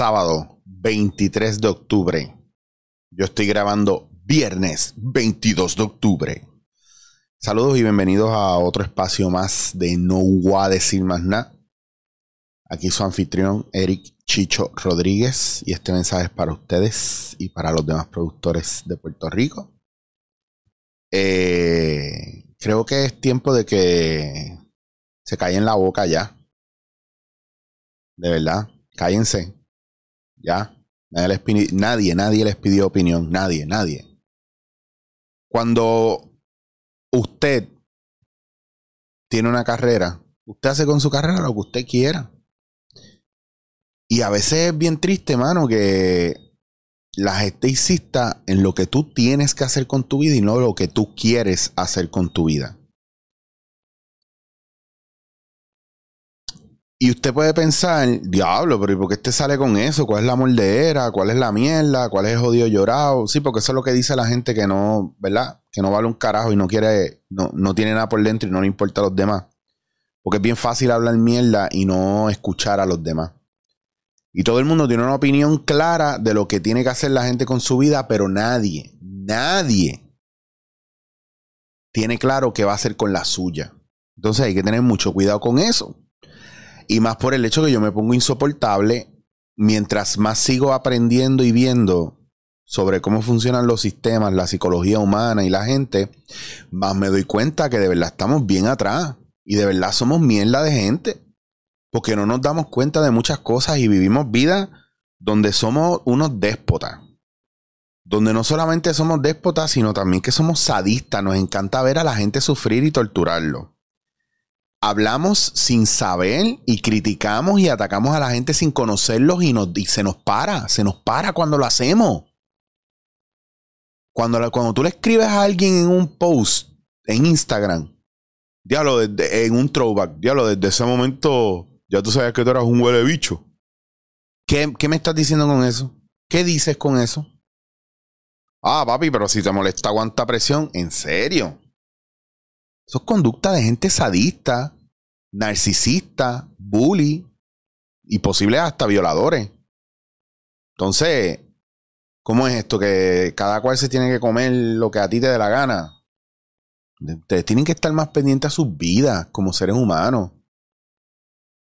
sábado 23 de octubre. Yo estoy grabando viernes 22 de octubre. Saludos y bienvenidos a otro espacio más de No Voy a decir más nada. Aquí su anfitrión Eric Chicho Rodríguez y este mensaje es para ustedes y para los demás productores de Puerto Rico. Eh, creo que es tiempo de que se en la boca ya. De verdad, cállense. Ya. Nadie, les pidió, nadie, nadie les pidió opinión. Nadie, nadie. Cuando usted tiene una carrera, usted hace con su carrera lo que usted quiera. Y a veces es bien triste, mano, que la gente insista en lo que tú tienes que hacer con tu vida y no lo que tú quieres hacer con tu vida. Y usted puede pensar, diablo, pero ¿y por qué este sale con eso? ¿Cuál es la mordedera? ¿Cuál es la mierda? ¿Cuál es el jodido llorado? Sí, porque eso es lo que dice la gente que no, ¿verdad? Que no vale un carajo y no quiere, no, no tiene nada por dentro y no le importa a los demás. Porque es bien fácil hablar mierda y no escuchar a los demás. Y todo el mundo tiene una opinión clara de lo que tiene que hacer la gente con su vida, pero nadie, nadie tiene claro qué va a hacer con la suya. Entonces hay que tener mucho cuidado con eso. Y más por el hecho que yo me pongo insoportable mientras más sigo aprendiendo y viendo sobre cómo funcionan los sistemas, la psicología humana y la gente, más me doy cuenta que de verdad estamos bien atrás y de verdad somos mierda de gente. Porque no nos damos cuenta de muchas cosas y vivimos vida donde somos unos déspotas. Donde no solamente somos déspotas, sino también que somos sadistas. Nos encanta ver a la gente sufrir y torturarlo hablamos sin saber y criticamos y atacamos a la gente sin conocerlos y, nos, se nos para, se nos para cuando lo hacemos. Cuando, cuando tú le escribes a alguien en un post en Instagram, diablo, en un throwback, diablo, desde ese momento ya tú sabes que tú eras un huele bicho. ¿Qué, ¿Qué me estás diciendo con eso? ¿Qué dices con eso? Ah, papi, pero si te molesta, aguanta presión. ¿En serio? Eso es conducta de gente sadista, narcisista, bully y posibles hasta violadores. Entonces, ¿cómo es esto? Que cada cual se tiene que comer lo que a ti te dé la gana. Ustedes tienen que estar más pendientes a sus vidas como seres humanos.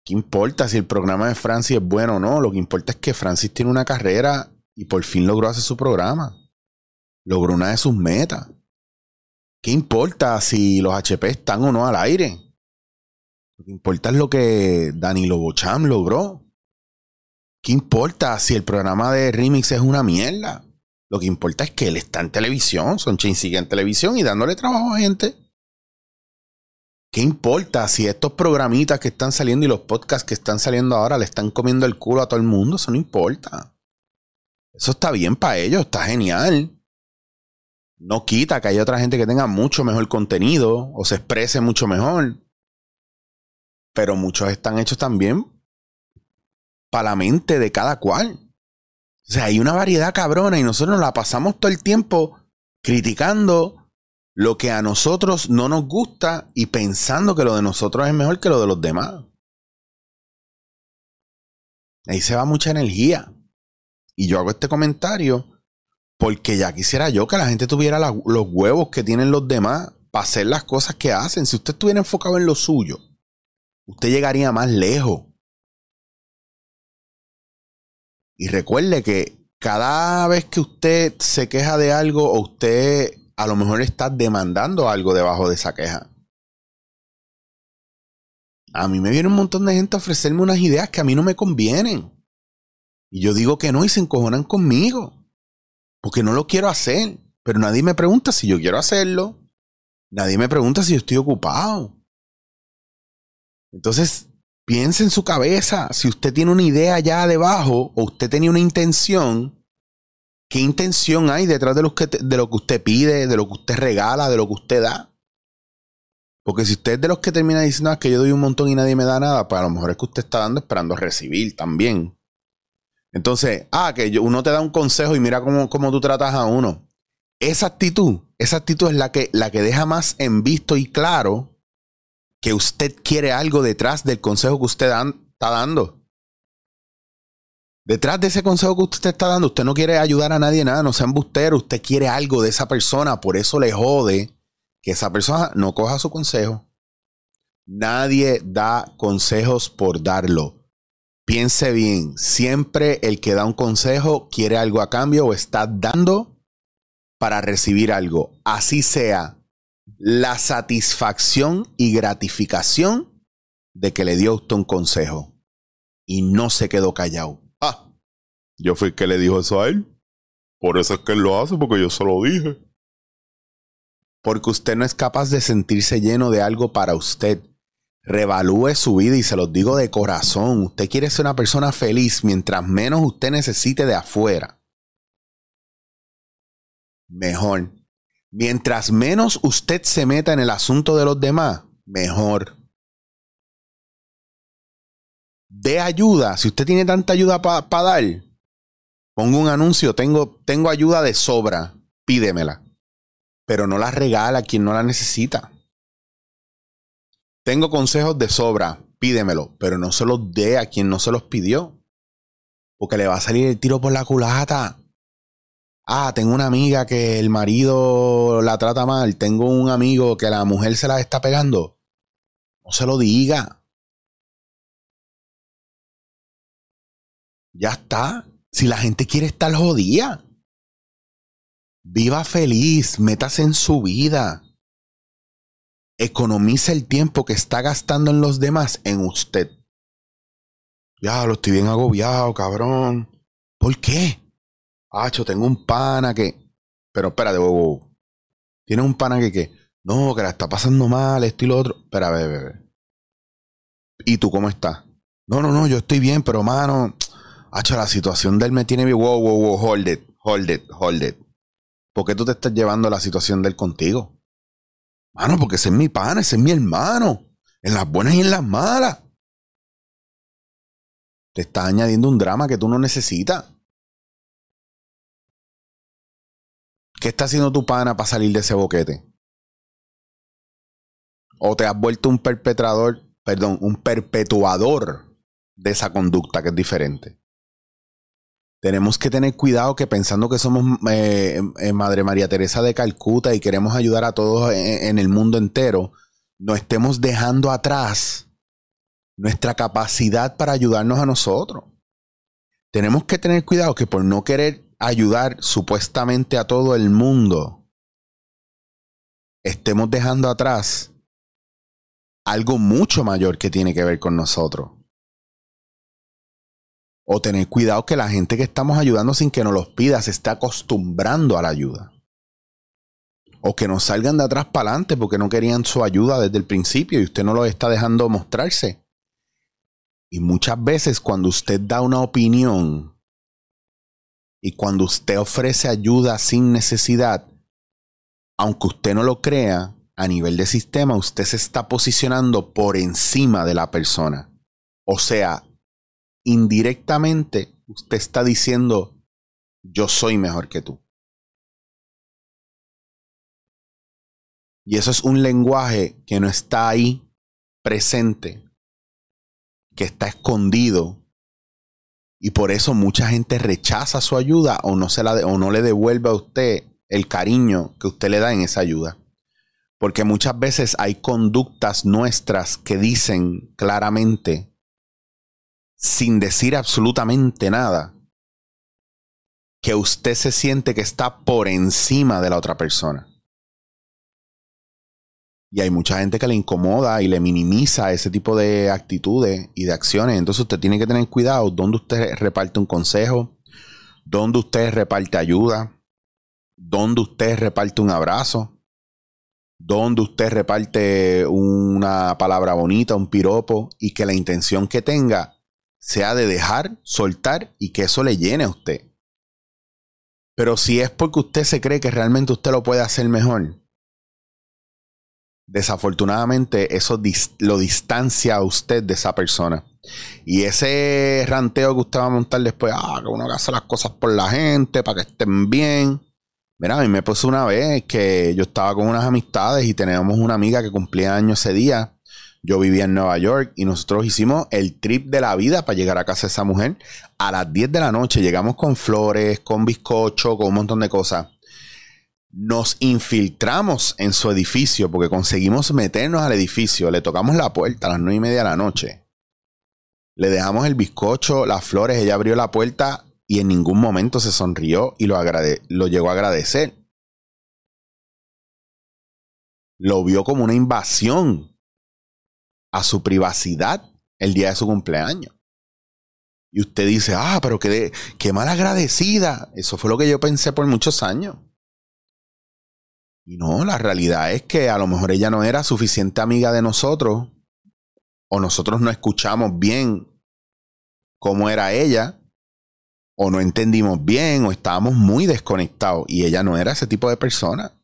¿Qué importa si el programa de Francis es bueno o no? Lo que importa es que Francis tiene una carrera y por fin logró hacer su programa. Logró una de sus metas. ¿Qué importa si los HP están o no al aire? Lo que importa es lo que Danilo Bocham logró. ¿Qué importa si el programa de Remix es una mierda? Lo que importa es que él está en televisión, Sonchain sigue en televisión y dándole trabajo a gente. ¿Qué importa si estos programitas que están saliendo y los podcasts que están saliendo ahora le están comiendo el culo a todo el mundo? Eso no importa. Eso está bien para ellos, está genial. No quita que haya otra gente que tenga mucho mejor contenido o se exprese mucho mejor. Pero muchos están hechos también para la mente de cada cual. O sea, hay una variedad cabrona y nosotros nos la pasamos todo el tiempo criticando lo que a nosotros no nos gusta y pensando que lo de nosotros es mejor que lo de los demás. Ahí se va mucha energía. Y yo hago este comentario porque ya quisiera yo que la gente tuviera los huevos que tienen los demás para hacer las cosas que hacen. Si usted estuviera enfocado en lo suyo, usted llegaría más lejos. Y recuerde que cada vez que usted se queja de algo o usted a lo mejor está demandando algo debajo de esa queja. A mí me viene un montón de gente a ofrecerme unas ideas que a mí no me convienen. Y yo digo que no y se encojonan conmigo porque no lo quiero hacer. Pero nadie me pregunta si yo quiero hacerlo. Nadie me pregunta si yo estoy ocupado. Entonces, piense en su cabeza, si usted tiene una idea allá debajo o usted tenía una intención, ¿qué intención hay detrás de lo, que, de lo que usted pide, de lo que usted regala, de lo que usted da? Porque si usted es de los que termina diciendo ah, que yo doy un montón y nadie me da nada, pues a lo mejor es que usted está dando esperando recibir también. Entonces, ah, que uno te da un consejo y mira cómo, cómo tú tratas a uno. Esa actitud, esa actitud es la que, la que deja más en visto y claro que usted quiere algo detrás del consejo que usted está dando. Detrás de ese consejo que usted está dando, usted no quiere ayudar a nadie nada, no sea embustero, usted quiere algo de esa persona, por eso le jode que esa persona no coja su consejo. Nadie da consejos por darlo. Piense bien, siempre el que da un consejo quiere algo a cambio o está dando para recibir algo. Así sea la satisfacción y gratificación de que le dio usted un consejo y no se quedó callado. Yo fui el que le dijo eso a él. Por eso es que él lo hace, porque yo se lo dije. Porque usted no es capaz de sentirse lleno de algo para usted. Revalúe su vida y se los digo de corazón. Usted quiere ser una persona feliz mientras menos usted necesite de afuera. Mejor. Mientras menos usted se meta en el asunto de los demás, mejor de ayuda. Si usted tiene tanta ayuda para dar, Pongo un anuncio, tengo, tengo ayuda de sobra, pídemela. Pero no la regala a quien no la necesita. Tengo consejos de sobra, pídemelo, pero no se los dé a quien no se los pidió. Porque le va a salir el tiro por la culata. Ah, tengo una amiga que el marido la trata mal. Tengo un amigo que la mujer se la está pegando. No se lo diga. Ya está. Si la gente quiere estar jodida, viva feliz, métase en su vida. Economice el tiempo que está gastando en los demás en usted. Ya, lo estoy bien agobiado, cabrón. ¿Por qué? Hacho, tengo un pana que. Pero espérate, bobo. Tiene un pana que qué? No, que la está pasando mal, esto y lo otro. Espera, bebé, bebé. ¿Y tú cómo estás? No, no, no, yo estoy bien, pero mano, Hacho, la situación de él me tiene bien. Wow, wow, wow, hold it, hold it, hold it. ¿Por qué tú te estás llevando la situación de él contigo? Mano, porque ese es mi pana, ese es mi hermano. En las buenas y en las malas. Te está añadiendo un drama que tú no necesitas. ¿Qué está haciendo tu pana para salir de ese boquete? ¿O te has vuelto un perpetrador, perdón, un perpetuador de esa conducta que es diferente? Tenemos que tener cuidado que pensando que somos eh, eh, Madre María Teresa de Calcuta y queremos ayudar a todos en, el mundo entero, no estemos dejando atrás nuestra capacidad para ayudarnos a nosotros. Tenemos que tener cuidado que por no querer ayudar supuestamente a todo el mundo, estemos dejando atrás algo mucho mayor que tiene que ver con nosotros. O tener cuidado que la gente que estamos ayudando sin que nos los pida se esté acostumbrando a la ayuda. O que nos salgan de atrás para adelante porque no querían su ayuda desde el principio y usted no lo está dejando mostrarse. Y muchas veces cuando usted da una opinión y cuando usted ofrece ayuda sin necesidad, aunque usted no lo crea, a nivel de sistema usted se está posicionando por encima de la persona. O sea, indirectamente usted está diciendo, yo soy mejor que tú. Y eso es un lenguaje que no está ahí presente, que está escondido. Y por eso mucha gente rechaza su ayuda o no, se la o no le devuelve a usted el cariño que usted le da en esa ayuda. Porque muchas veces hay conductas nuestras que dicen claramente sin decir absolutamente nada, que usted se siente que está por encima de la otra persona. Y hay mucha gente que le incomoda y le minimiza ese tipo de actitudes y de acciones. Entonces usted tiene que tener cuidado donde usted reparte un consejo, donde usted reparte ayuda, donde usted reparte un abrazo, donde usted reparte una palabra bonita, un piropo, y que la intención que tenga sea de dejar, soltar y que eso le llene a usted. Pero si es porque usted se cree que realmente usted lo puede hacer mejor, desafortunadamente eso lo distancia a usted de esa persona. Y ese ranteo que usted va a montar después, ah, que uno hace las cosas por la gente, para que estén bien. Mira, a mí me pasó una vez que yo estaba con unas amistades y teníamos una amiga que cumplía años ese día Yo vivía en Nueva York y nosotros hicimos el trip de la vida para llegar a casa de esa mujer. A las 10 de la noche llegamos con flores, con bizcocho, con un montón de cosas. Nos infiltramos en su edificio porque conseguimos meternos al edificio. Le tocamos la puerta a las 9 y media de la noche. Le dejamos el bizcocho, las flores. Ella abrió la puerta y en ningún momento se sonrió y lo, lo llegó a agradecer. Lo vio como una invasión a su privacidad el día de su cumpleaños. Y usted dice, ah, pero qué, qué mal agradecida. Eso fue lo que yo pensé por muchos años. Y no, la realidad es que a lo mejor ella no era suficiente amiga de nosotros, o nosotros no escuchamos bien cómo era ella, o no entendimos bien, o estábamos muy desconectados, y ella no era ese tipo de persona.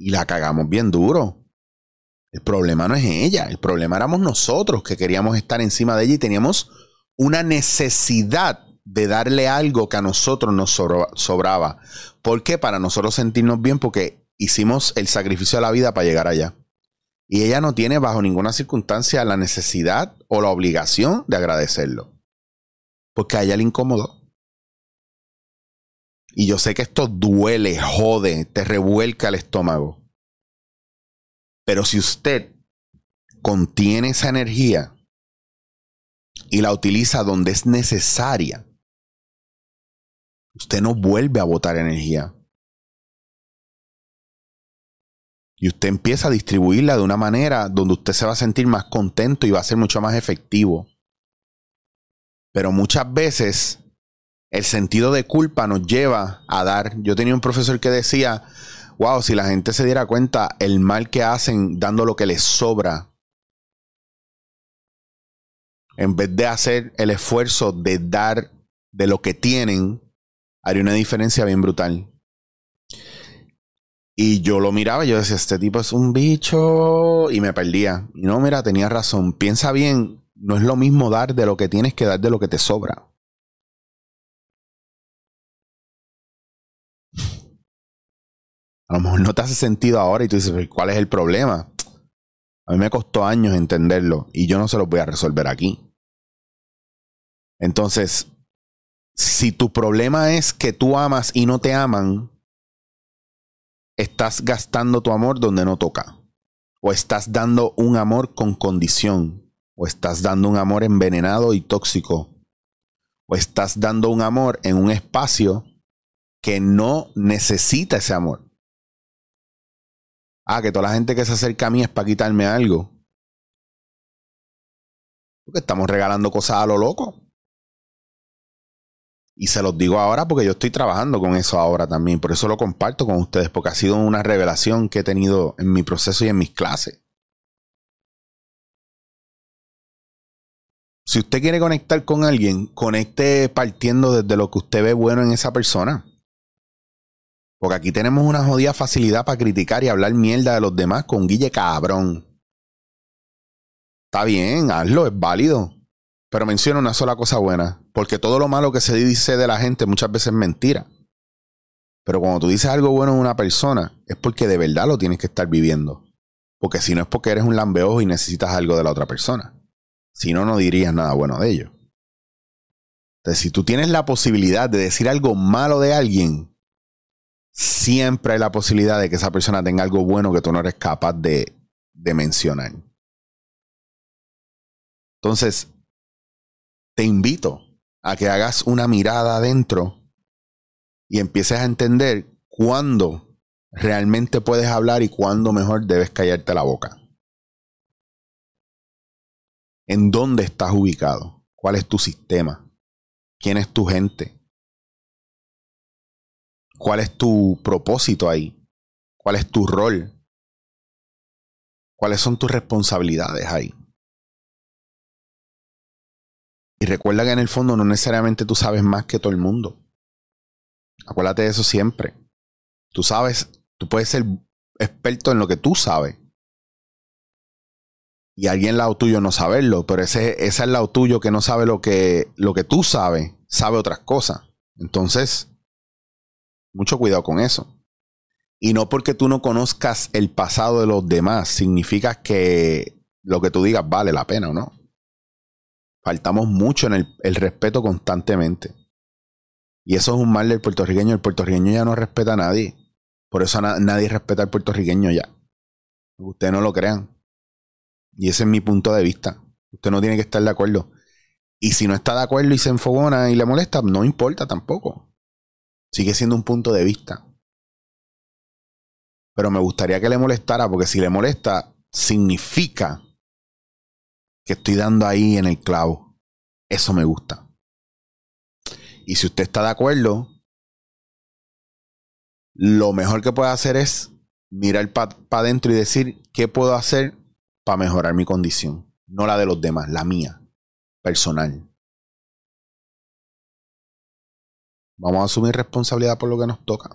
Y la cagamos bien duro. El problema no es ella, el problema éramos nosotros que queríamos estar encima de ella y teníamos una necesidad de darle algo que a nosotros nos sobraba. ¿Por qué? Para nosotros sentirnos bien porque hicimos el sacrificio de la vida para llegar allá. Y ella no tiene bajo ninguna circunstancia la necesidad o la obligación de agradecerlo. Porque a ella le incomodó. Y yo sé que esto duele, jode, te revuelca el estómago. Pero si usted contiene esa energía y la utiliza donde es necesaria, usted no vuelve a botar energía. Y usted empieza a distribuirla de una manera donde usted se va a sentir más contento y va a ser mucho más efectivo. Pero muchas veces el sentido de culpa nos lleva a dar. Yo tenía un profesor que decía, wow, si la gente se diera cuenta el mal que hacen dando lo que les sobra, en vez de hacer el esfuerzo de dar de lo que tienen, haría una diferencia bien brutal. Y yo lo miraba yo decía, este tipo es un bicho y me perdía. Y no, mira, tenía razón. Piensa bien, no es lo mismo dar de lo que tienes que dar de lo que te sobra. A lo mejor no te hace sentido ahora y tú dices, ¿cuál es el problema? A mí me costó años entenderlo y yo no se lo voy a resolver aquí. Entonces, si tu problema es que tú amas y no te aman, estás gastando tu amor donde no toca. O estás dando un amor con condición. O estás dando un amor envenenado y tóxico. O estás dando un amor en un espacio que no necesita ese amor. Ah, que toda la gente que se acerca a mí es para quitarme algo. Porque estamos regalando cosas a lo loco. Y se los digo ahora porque yo estoy trabajando con eso ahora también. Por eso lo comparto con ustedes, porque ha sido una revelación que he tenido en mi proceso y en mis clases. Si usted quiere conectar con alguien, conecte partiendo desde lo que usted ve bueno en esa persona. Porque aquí tenemos una jodida facilidad para criticar y hablar mierda de los demás con Guille cabrón. Está bien, hazlo, es válido. Pero menciona una sola cosa buena. Porque todo lo malo que se dice de la gente muchas veces es mentira. Pero cuando tú dices algo bueno de una persona, es porque de verdad lo tienes que estar viviendo. Porque si no es porque eres un lambeojo y necesitas algo de la otra persona. Si no, no dirías nada bueno de ello. Entonces, si tú tienes la posibilidad de decir algo malo de alguien, siempre hay la posibilidad de que esa persona tenga algo bueno que tú no eres capaz de, de mencionar. Entonces, te invito a que hagas una mirada adentro y empieces a entender cuándo realmente puedes hablar y cuándo mejor debes callarte la boca. ¿En dónde estás ubicado? ¿Cuál es tu sistema? ¿Quién es tu gente? ¿Cuál es tu propósito ahí? ¿Cuál es tu rol? ¿Cuáles son tus responsabilidades ahí? Y recuerda que en el fondo no necesariamente tú sabes más que todo el mundo. Acuérdate de eso siempre. Tú sabes, tú puedes ser experto en lo que tú sabes. Y alguien al lado tuyo no saberlo, pero ese, ese al lado tuyo que no sabe lo que, lo que tú sabes, sabe otras cosas. Entonces, mucho cuidado con eso. Y no porque tú no conozcas el pasado de los demás, significa que lo que tú digas vale la pena o no. Faltamos mucho en el, respeto constantemente. Y eso es un mal del puertorriqueño. El puertorriqueño ya no respeta a nadie. Por eso nadie respeta al puertorriqueño ya. Ustedes no lo crean. Y ese es mi punto de vista. Usted no tiene que estar de acuerdo. Y si no está de acuerdo y se enfogona y le molesta, no importa tampoco. Sigue siendo un punto de vista. Pero me gustaría que le molestara, porque si le molesta, significa que estoy dando ahí en el clavo. Eso me gusta. Y si usted está de acuerdo, lo mejor que puede hacer es mirar para adentro y decir qué puedo hacer para mejorar mi condición. No la de los demás, la mía, personal. Vamos a asumir responsabilidad por lo que nos toca.